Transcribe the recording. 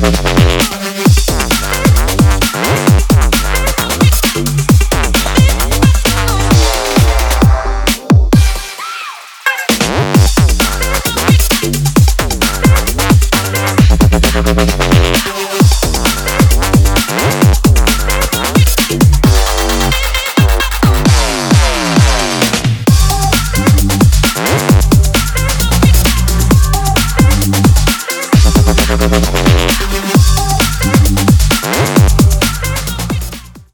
Gracias.